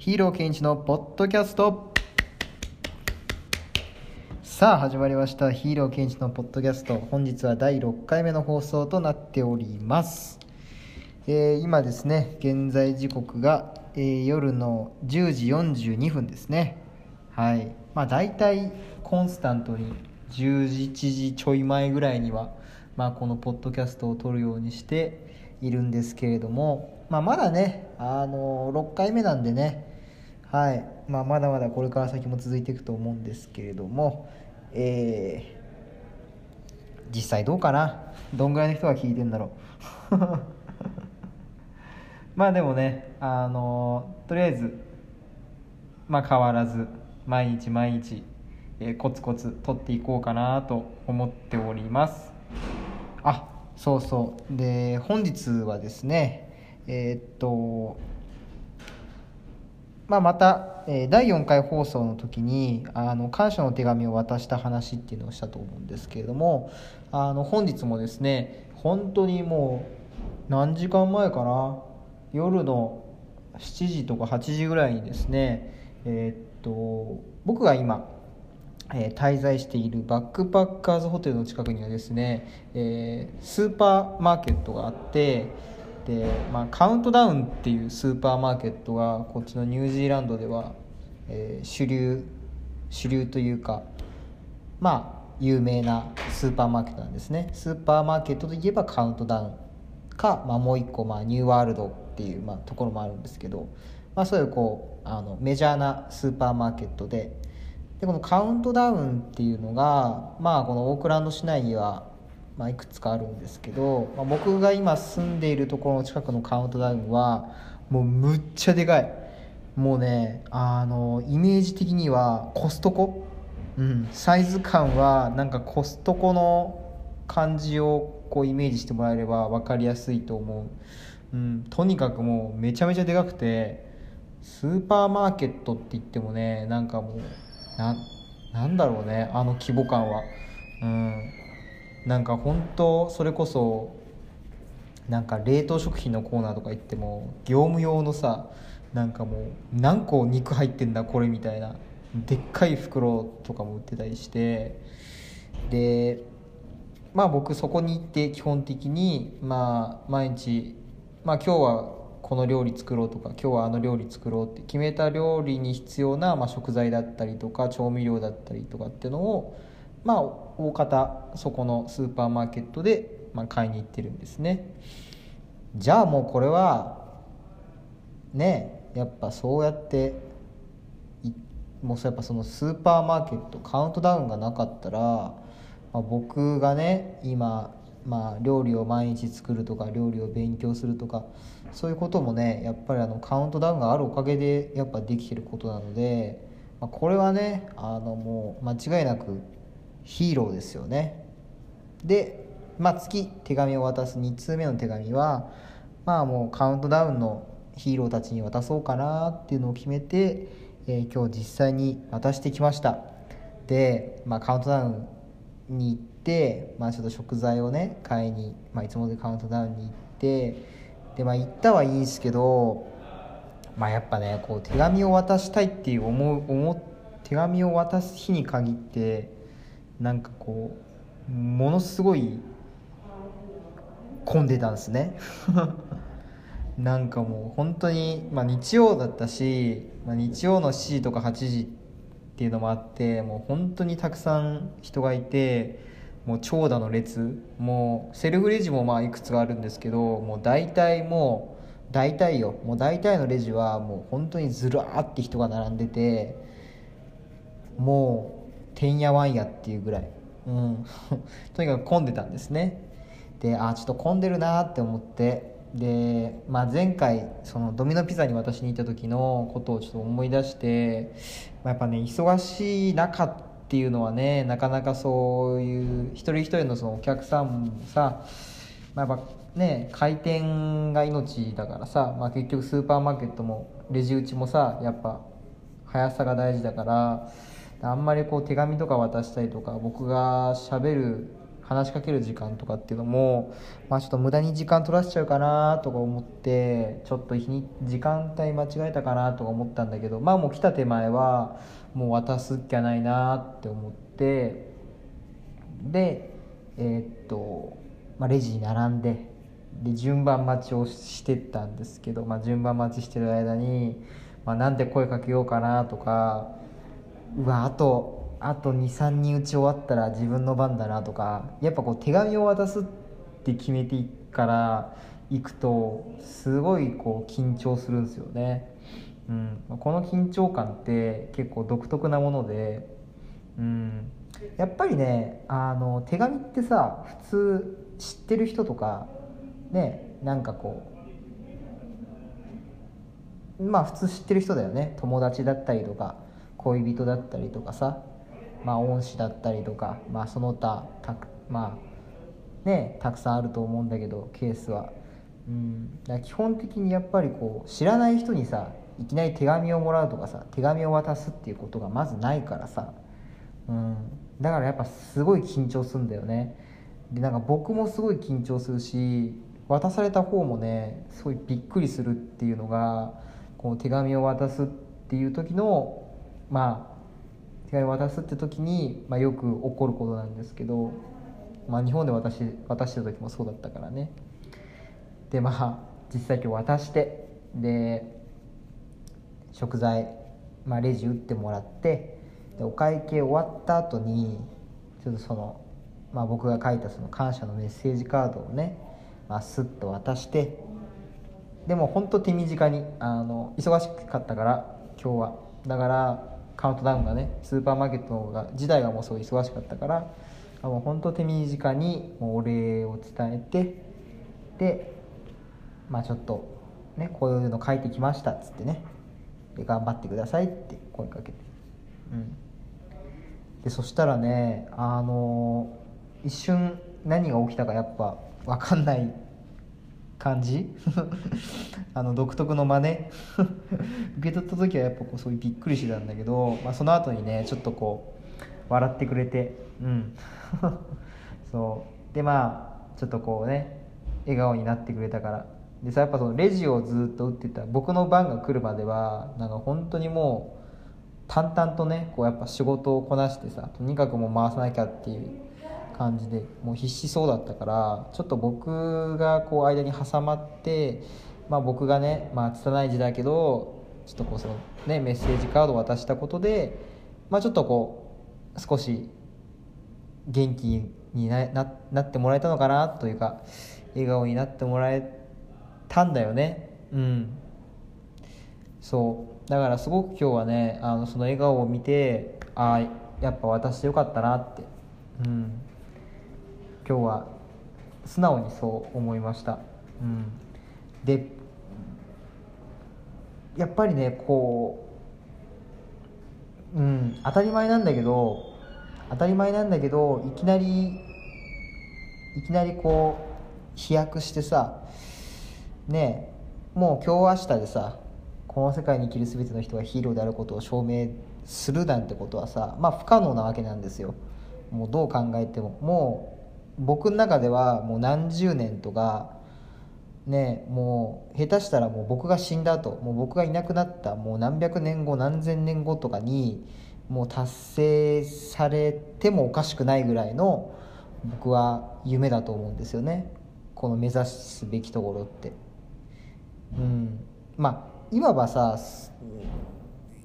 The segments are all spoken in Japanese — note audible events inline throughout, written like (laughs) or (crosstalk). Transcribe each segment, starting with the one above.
ヒーローケンイチのポッドキャスト。さあ始まりました。ヒーローケンイチのポッドキャスト。本日は第6回目の放送となっております、えー今ですね現在時刻が、えー夜の10時42分ですね。はい。まあ大体コンスタントに10時1時ちょい前ぐらいには、まあ、このポッドキャストを撮るようにしているんですけれども、まあ、まだね、あの6回目なんでねはい、まあ、まだまだこれから先も続いていくと思うんですけれども、えー実際どうかな？どんぐらいの人が聞いてんだろう？(laughs) まあでもねあのとりあえずまあ変わらず毎日毎日、えーコツコツ取っていこうかなと思っております。あそうそう。で本日はですねえーっとまあ、また、え第4回放送の時にあの感謝の手紙を渡した話っていうのをしたと思うんですけれどもあの本日もですね本当にもう何時間前かな？夜の7時とか8時ぐらいにですねえーっと僕が今え滞在しているバックパッカーズホテルの近くにはですね、えースーパーマーケットがあってで、まあ、カウントダウンっていうスーパーマーケットがこっちのニュージーランドでは、えー主流主流というかまあ有名なスーパーマーケットなんですね。スーパーマーケットといえばカウントダウン。か、まあ、もう一個、まあ、ニューワールドっていう、まあ、ところもあるんですけど、まあ、そういうこうあのメジャーなスーパーマーケットで。でこのカウントダウンっていうのが、まあ、このオークランド市内には、まあ、いくつかあるんですけど、まあ、僕が今住んでいるところの近くのカウントダウンはもうむっちゃでかい。もうねあのイメージ的にはコストコ、うん、サイズ感はなんかコストコの感じをこうイメージしてもらえれば分かりやすいと思う、うん、とにかくもうめちゃめちゃでかくてスーパーマーケットって言ってもねなんかもうななんだろうねあの規模感は。うん。なんか本当それこそなんか冷凍食品のコーナーとか行っても業務用のさなんかもう何個肉入ってんだこれみたいなでっかい袋とかも売ってたりしてでまあ僕そこに行って基本的にまあ毎日まあ今日はこの料理作ろうとか今日はあの料理作ろうって決めた料理に必要なま食材だったりとか調味料だったりとかっていうのをまあ大方そこのスーパーマーケットでまあ買いに行ってるんですね。じゃあもうこれはねやっぱそうやってもうやっぱそのスーパーマーケットカウントダウンがなかったら、まあ、僕がね今、まあ、料理を毎日作るとか料理を勉強するとかそういうこともねやっぱりあのカウントダウンがあるおかげでやっぱできてることなので、まあ、これはねあのもう間違いなくヒーローですよね。で、まあ、次手紙を渡す。2通目の手紙はまあもうカウントダウンのヒーローたちに渡そうかなっていうのを決めて、えー今日実際に渡してきました。で、まあ、カウントダウンに行って、まあ、ちょっと食材をね買いに、まあ、いつもでカウントダウンに行ってでまあ行ったはいいんですけどまあやっぱねこう手紙を渡したいっていう思う思う手紙を渡す日に限ってなんかこうものすごい混んでたんですね。(laughs) なんかもう本当にまあ日曜だったし、まあ、日曜の7時とか8時っていうのもあってもう本当にたくさん人がいてもう長蛇の列もうセルフレジもまあいくつかあるんですけどもう大体もう大体よもう大体のレジはもう本当にずらーって人が並んでてもうてんやわんやっていうぐらい、うん、(laughs) とにかく混んでたんですね。であちょっと混んでるなって思って。で、まあ、前回そのドミノピザに私に行った時のことをちょっと思い出して、まあ、やっぱね忙しい中っていうのはねなかなかそういう一人一人のそのお客さんもさ、まあ、やっぱね回転が命だからさ、まあ、結局スーパーマーケットもレジ打ちもさやっぱ速さが大事だからあんまりこう手紙とか渡したりとか僕がしゃべる話しかける時間とかっていうのも、まあ、ちょっと無駄に時間取らせちゃうかなとか思ってちょっと日に時間帯間違えたかなとか思ったんだけどまあもう来た手前はもう渡すっきゃないなって思ってでえー、っと、まあ、レジに並んでで順番待ちをしてったんですけど、まあ、順番待ちしてる間に、まあ、なんで声かけようかなとかうわあとあと23人打ち終わったら自分の番だなとかやっぱこう手紙を渡すって決めていから行くとすごいこう緊張するんですよね、うん、この緊張感って結構独特なもので、うん、やっぱりねあの手紙ってさ普通知ってる人とかねなんかこうまあ普通知ってる人だよね。友達だったりとか恋人だったりとかさまあ恩師だったりとかまあその他たくまあねたくさんあると思うんだけどケースは。うん、だ基本的にやっぱりこう知らない人にさいきなり手紙をもらうとかさ手紙を渡すっていうことがまずないからさ、うん、だからやっぱすごい緊張するんだよね。でなんか僕もすごい緊張するし渡された方もねすごいびっくりするっていうのがこう手紙を渡すっていう時のまあ手紙渡すって時に、まあ、よく起こることなんですけど、まあ、日本で私渡した時もそうだったからね。でまあ実際今日渡してで食材、まあ、レジ打ってもらってでお会計終わった後にちょっとその、まあ、僕が書いたその感謝のメッセージカードをねまあ、スッと渡してでも本当手短にあの忙しかったから今日は。だからカウントダウンがねスーパーマーケットが時代がもうすごい忙しかったからもう本当手短にもうお礼を伝えてでまあちょっとねこういうの書いてきましたっつってねで頑張ってくださいって声かけて。うん。でそしたらねあの一瞬何が起きたかやっぱ分かんない感じ？(laughs) あの独特の真似？(laughs) 受け取った時はやっぱこうそういうびっくりしてたんだけど、まあ、その後にねちょっとこう笑ってくれてうん。(laughs) そう。でまあちょっとこうね笑顔になってくれたから。でさやっぱそのレジをずっと打ってた僕の番が来るまではなんか本当にもう淡々とねこうやっぱ仕事をこなしてさとにかくもう回さなきゃっていう感じでもう必死そうだったからちょっと僕がこう間に挟まって、まあ、僕がね、まあ、拙い字だけどちょっとこうその、ね、メッセージカードを渡したことで、まあ、ちょっとこう少し元気にななってもらえたのかなというか笑顔になってもらえたんだよね。うん。そう。だからすごく今日はねあのその笑顔を見てああやっぱ渡してよかったなって。うん。今日は素直にそう思いました、うん、でやっぱりねこう、うん、当たり前なんだけど当たり前なんだけどいきなりいきなりこう飛躍してさねもう今日明日でさこの世界に生きる全ての人がヒーローであることを証明するなんてことはさまあ不可能なわけなんですよ。もうどう考えても。もう僕の中ではもう何十年とかねもう下手したらもう僕が死んだ後もう僕がいなくなったもう何百年後何千年後とかにもう達成されてもおかしくないぐらいの僕は夢だと思うんですよね。この目指すべきところって。うん。まあいわばさ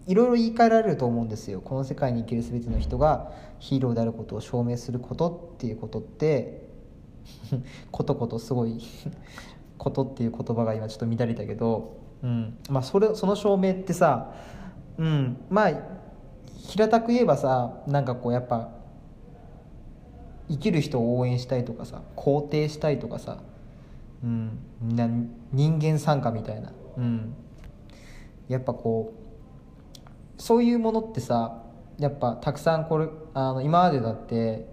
いろいろ言い換えられると思うんですよ。この世界に生きる全ての人がヒーローであることを証明することっていうことって (laughs) ことことすごい (laughs) ことっていう言葉が今ちょっと乱れたけど、うん。まあ、それその証明ってさ、うん、まあ平たく言えばさなんかこうやっぱ生きる人を応援したいとかさ肯定したいとかさ、うん、な人間参加みたいな、うん、やっぱこうそういうものってさやっぱたくさんこれあの今までだって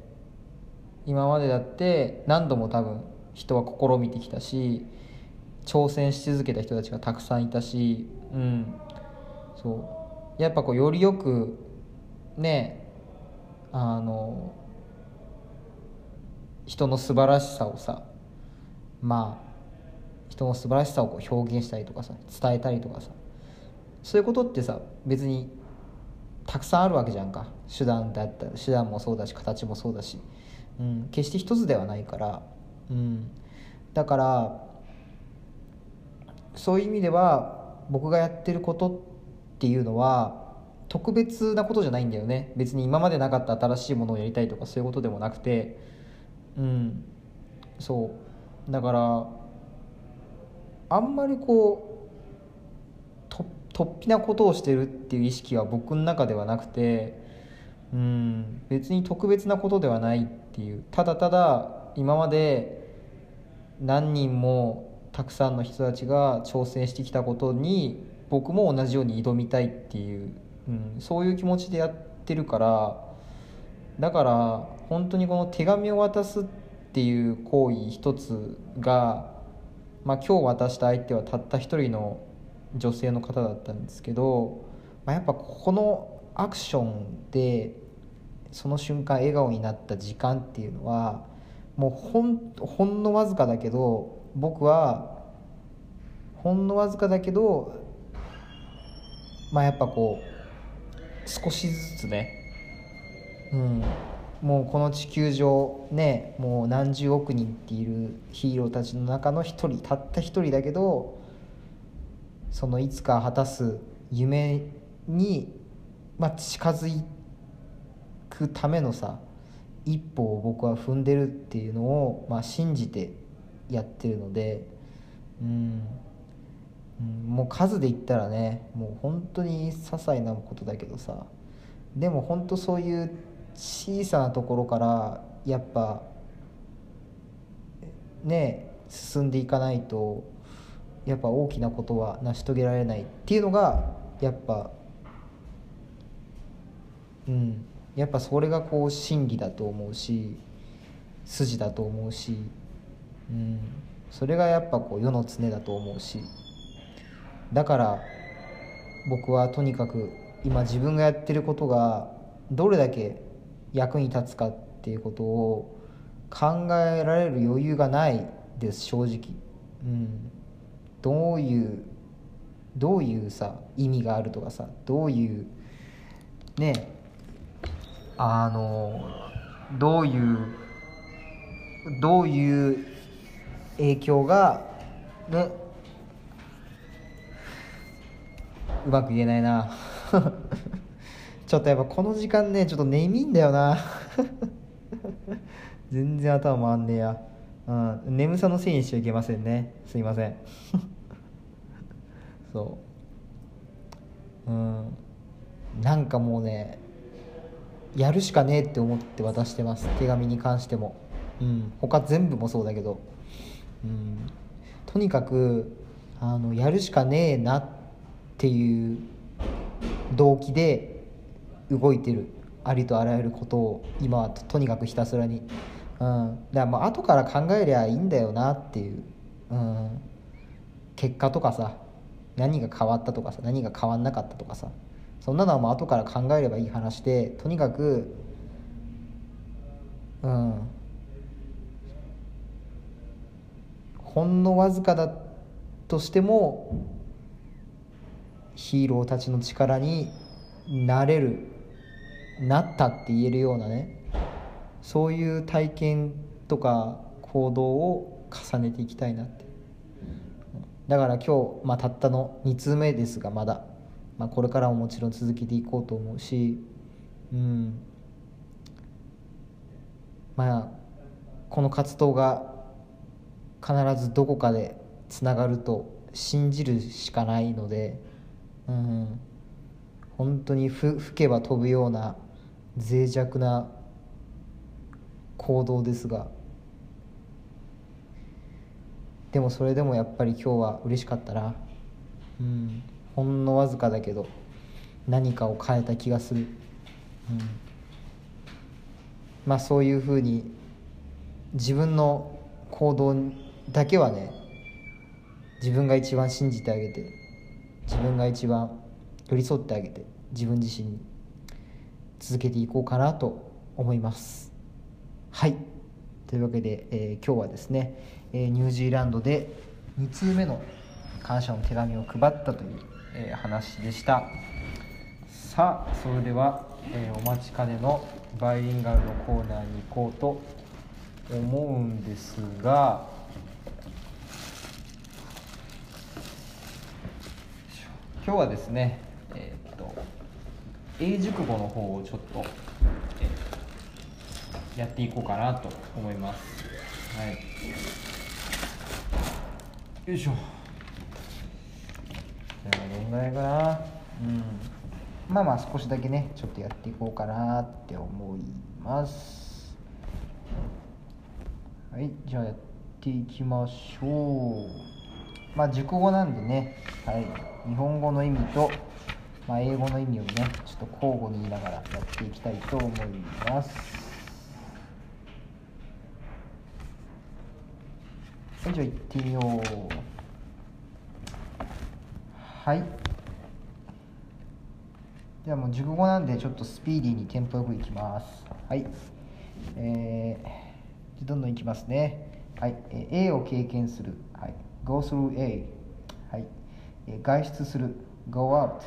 今までだって何度も多分人は試みてきたし挑戦し続けた人たちがたくさんいたしうん。そう。やっぱこうよりよくねあの人の素晴らしさをさまあ人の素晴らしさをこう表現したりとかさ伝えたりとかさそういうことってさ別にたくさんあるわけじゃんか。手段だった手段もそうだし形もそうだし、うん、決して一つではないから、うん、だからそういう意味では僕がやってることっていうのは特別なことじゃないんだよね。別に今までなかった新しいものをやりたいとかそういうことでもなくて。うん。そう。だからあんまりこう突飛なことをしてるっていう意識は僕の中ではなくてうん別に特別なことではないっていう。ただただ今まで何人もたくさんの人たちが挑戦してきたことに僕も同じように挑みたいっていううん、そういう気持ちでやってるからだから本当にこの手紙を渡すっていう行為一つが、まあ、今日渡した相手はたった一人の女性の方だったんですけど、まあ、やっぱこのアクションでその瞬間笑顔になった時間っていうのはもうほんほんのわずかだけど僕はほんのわずかだけどまあやっぱこう少しずつねうんもうこの地球上ねもう何十億人っているヒーローたちの中の一人たった一人だけどそのいつか果たす夢に、まあ、近づくためのさ一歩を僕は踏んでるっていうのを、まあ、信じてやってるのでうんもう数で言ったらねもう本当に些細なことだけどさでも本当そういう小さなところからやっぱね進んでいかないとやっぱ大きなことは成し遂げられないっていうのがやっぱうんやっぱそれがこう真理だと思うし筋だと思うし、うん、それがやっぱこう世の常だと思うし。だから僕はとにかく今自分がやってることがどれだけ役に立つかっていうことを考えられる余裕がないです正直、うん、どういうどういうさ意味があるとかさどういうねあのどういうどういう影響がねうまく言えないな。(laughs) ちょっとやっぱこの時間ねちょっと眠いんだよな。(laughs) 全然頭回んねえや、うん、眠さのせいにしちゃいけませんね。すいません。(laughs) そう。うん。なんかもうねやるしかねえって思って渡してます。手紙に関しても。うん。他全部もそうだけど。うん。とにかくあのやるしかねえなっていう動機で動いてる。ありとあらゆることを今はとにかくひたすらに、うん、だからまあ後から考えりゃいいんだよなっていう、うん、結果とかさ。何が変わったとかさ。何が変わんなかったとかさ。そんなのはもう後から考えればいい話でとにかくうん。ほんのわずかだとしてもヒーローたちの力になれるなったって言えるようなね。そういう体験とか行動を重ねていきたいなって。だから今日、まあ、たったの2通目ですがまだ、まあ、これからももちろん続けていこうと思うし。うん。まあこの活動が必ずどこかでつながると信じるしかないので。うん。本当にふ吹けば飛ぶような脆弱な行動ですが。でもそれでもやっぱり今日は嬉しかったな。うん。ほんのわずかだけど何かを変えた気がする、うん、まあそういうふうに自分の行動だけはね自分が一番信じてあげて自分が一番寄り添ってあげて自分自身に続けていこうかなと思います。はい。というわけで、えー今日はですね、えーニュージーランドで2通目の感謝の手紙を配ったという、えー話でした。さあそれでは、えーお待ちかねのバイリンガルのコーナーに行こうと思うんですが今日はですねえっと英熟語の方をちょっと、やっていこうかなと思います。はい。よいしょ。じゃあどんぐらいかな。うん。まあまあ少しだけねちょっとやっていこうかなって思います。はい。じゃあやっていきましょう。まあ熟語なんでね。はい。日本語の意味と、まあ、英語の意味をねちょっと交互に言いながらやっていきたいと思いますはいじゃあ行ってみよう。はい。じゃもう熟語なんでちょっとスピーディーにテンポよくいきます。はい。えー、じゃどんどんいきますね。はい、えー A を経験する。はい。Go through A はい、えー外出する。Go out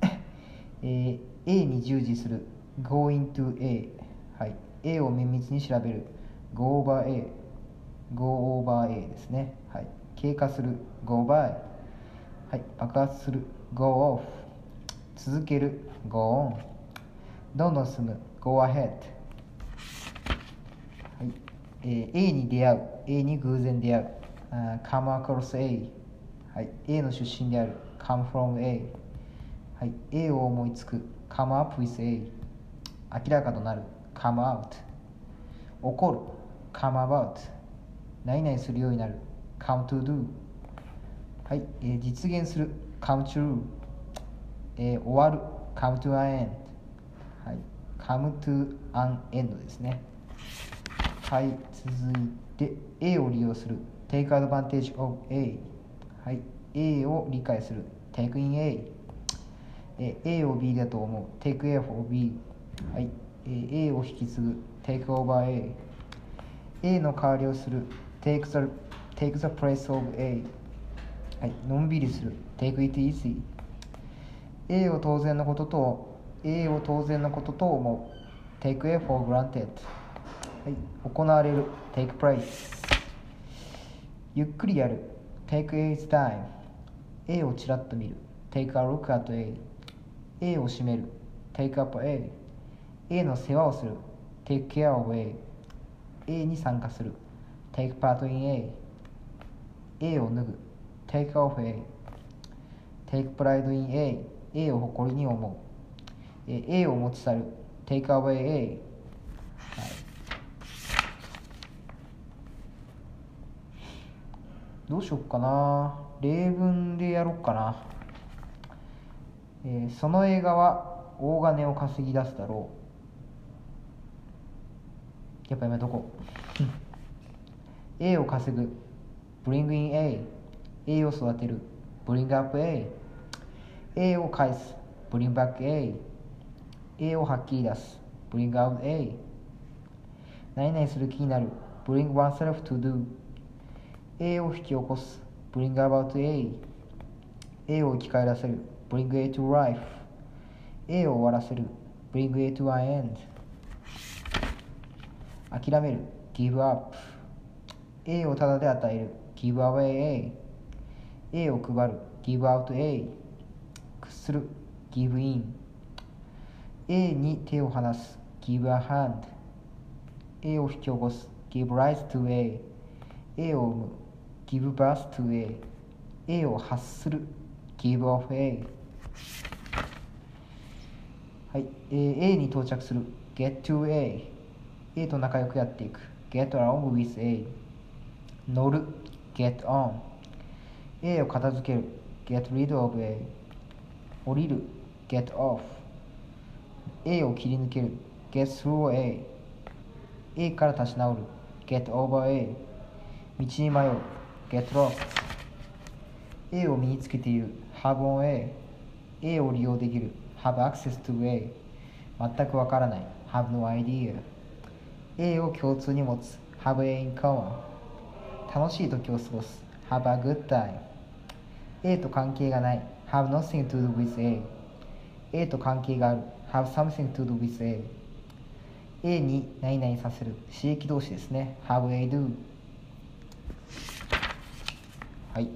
(coughs) えー A に従事する。Go into A はい。A を綿密に調べる。Go over A go over A ですねはい経過する go by はい爆発する go off 続ける go on どんどん進む go ahead はい、えー A に出会う A に偶然出会うあー come across A はい A の出身である come from A はい A を思いつく come up with A 明らかとなる come out 起こる come about 何々するようになる come to do はい、えー実現する come true えー終わる come to an end はい come to an end ですねはい続いて A を利用する take advantage of A はい A を理解する take in A えー A を B だと思う take A for B はい、えー A を引き継ぐ take over A A の代わりをする take the, take the place of A はい、のんびりする take it easy A を当然のことと A を当然のことと思う take A for granted はい、行われる take place ゆっくりやる take A's time A をちらっと見る take a look at A A を閉める take up A A の世話をする take care of A A に参加する take part in A. A を脱ぐ。take off A. take pride in A. A を誇りに思う。A を持ち去る。take away A. はい。どうしよっかな。例文でやろっかな、えーその映画は大金を稼ぎ出すだろう。やっぱやめとこ？う A を稼ぐ bring in A A を育てる bring up A A を返す bring back A A をはっきり出す bring out A 何々する気になる bring oneself to do A を引き起こす bring about A A を生き返らせる bring A to life A を終わらせる bring A to an end 諦める give up A をただで与える give away A A を配る give out A 屈する give in A に手を離す give a hand A を引き起こす give rise to A A を生む give birth to A A を発する give off A はい、えー A に到着する get to A A と仲良くやっていく get along with A 乗る get on A を片付ける get rid of A 降りる get off A を切り抜ける get through A A から立ち直る get over A 道に迷う get lost A を身につけている have on A A を利用できる have access to A 全くわからない have no idea A を共通に持つ have A in common 楽しい時を過ごす have a good time A と関係がない have nothing to do with A A と関係がある have something to do with A A に何々させる刺激動詞ですね have A do はい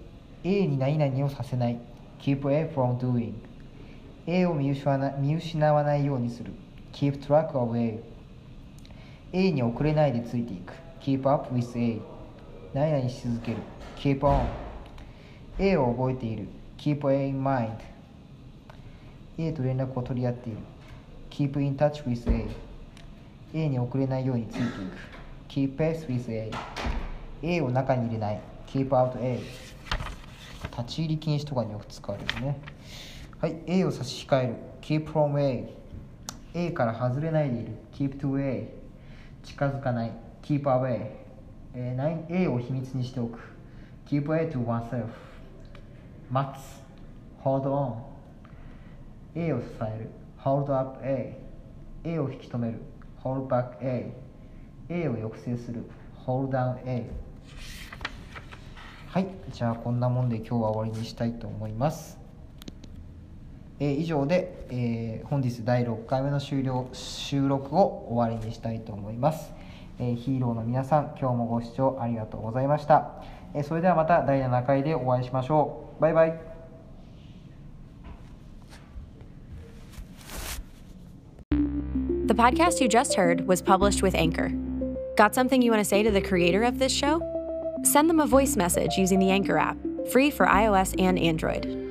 A に何々をさせない keep A from doing A を見失わな見失わないようにする keep track of A A に遅れないでついていく keep up with A 何々し続ける keep on A を覚えている keep A in mind A と連絡を取り合っている keep in touch with A A に遅れないようについていく keep pace with A A を中に入れない keep out A 立ち入り禁止とかによく使われるねはい A を差し控える keep from A A から外れないでいる keep to A 近づかない keep away、えー、A を秘密にしておく。keep A to oneself. 待つ hold on. A を支える。hold up A. A を引き止める。hold back A. A を抑制する。hold down A. はい。じゃあこんなもんで今日は終わりにしたいと思います。えー、以上で、えー、本日第6回目の終了収録を終わりにしたいと思います、え、ヒーローの皆さん今日もご視聴ありがとうございました、えそれではまた第7回でお会いしましょうバイバイ The podcast you just heard was published with Anchor. Got something you want to say to the creator of this show? Send them a voice message using the Anchor app, free for iOS and Android.